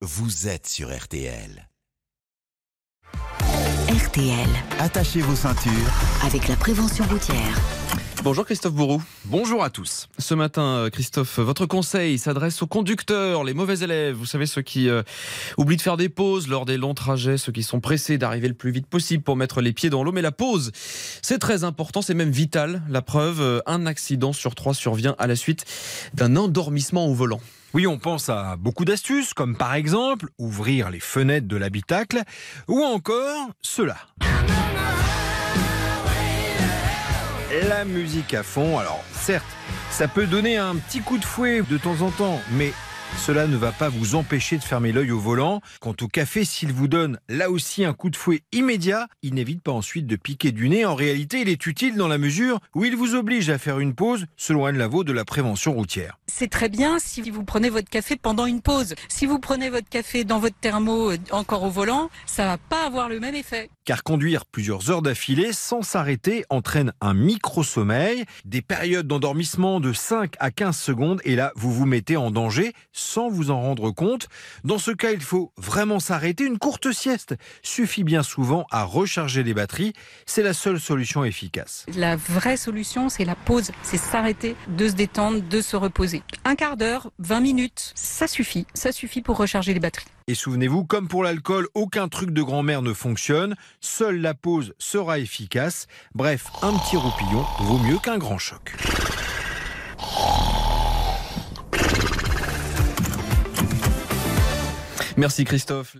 vous êtes sur RTL. RTL, Attachez vos ceintures. avec la prévention routière. Bonjour Christophe Bourou. Bonjour à tous. Ce matin, euh, Christophe, votre conseil s'adresse aux conducteurs, les mauvais élèves. Vous savez, ceux qui euh, oublient de faire des pauses lors des longs trajets, ceux qui sont pressés d'arriver le plus vite possible pour mettre les pieds dans l'eau. Mais la pause, c'est très important, c'est même vital. La preuve, euh, un accident sur trois survient à la suite d'un endormissement au volant. Oui, on pense à beaucoup d'astuces, comme par exemple ouvrir les fenêtres de l'habitacle, ou encore cela. La musique à fond, alors certes, ça peut donner un petit coup de fouet de temps en temps, mais cela ne va pas vous empêcher de fermer l'œil au volant. Quant au café, s'il vous donne là aussi un coup de fouet immédiat, il n'évite pas ensuite de piquer du nez. En réalité, il est utile dans la mesure où il vous oblige à faire une pause selon Anne Lavaux de la prévention routière. C'est très bien si vous prenez votre café pendant une pause. Si vous prenez votre café dans votre thermo euh, encore au volant, ça va pas avoir le même effet. car conduire plusieurs heures d'affilée sans s'arrêter entraîne un micro-sommeil, des périodes d'endormissement de 5 à 15 secondes, et là, vous vous mettez en danger sans vous en rendre compte. Dans ce cas, il faut vraiment s'arrêter. Une courte sieste suffit bien souvent à recharger les batteries. C'est la seule solution efficace. La vraie solution, c'est la pause. C'est s'arrêter, de se détendre, de se reposer. Un quart d'heure, 20 minutes, ça suffit. Ça suffit pour recharger les batteries. Et souvenez-vous, comme pour l'alcool, aucun truc de grand-mère ne fonctionne. Seule la pause sera efficace. Bref, un petit roupillon vaut mieux qu'un grand choc. Merci Christophe.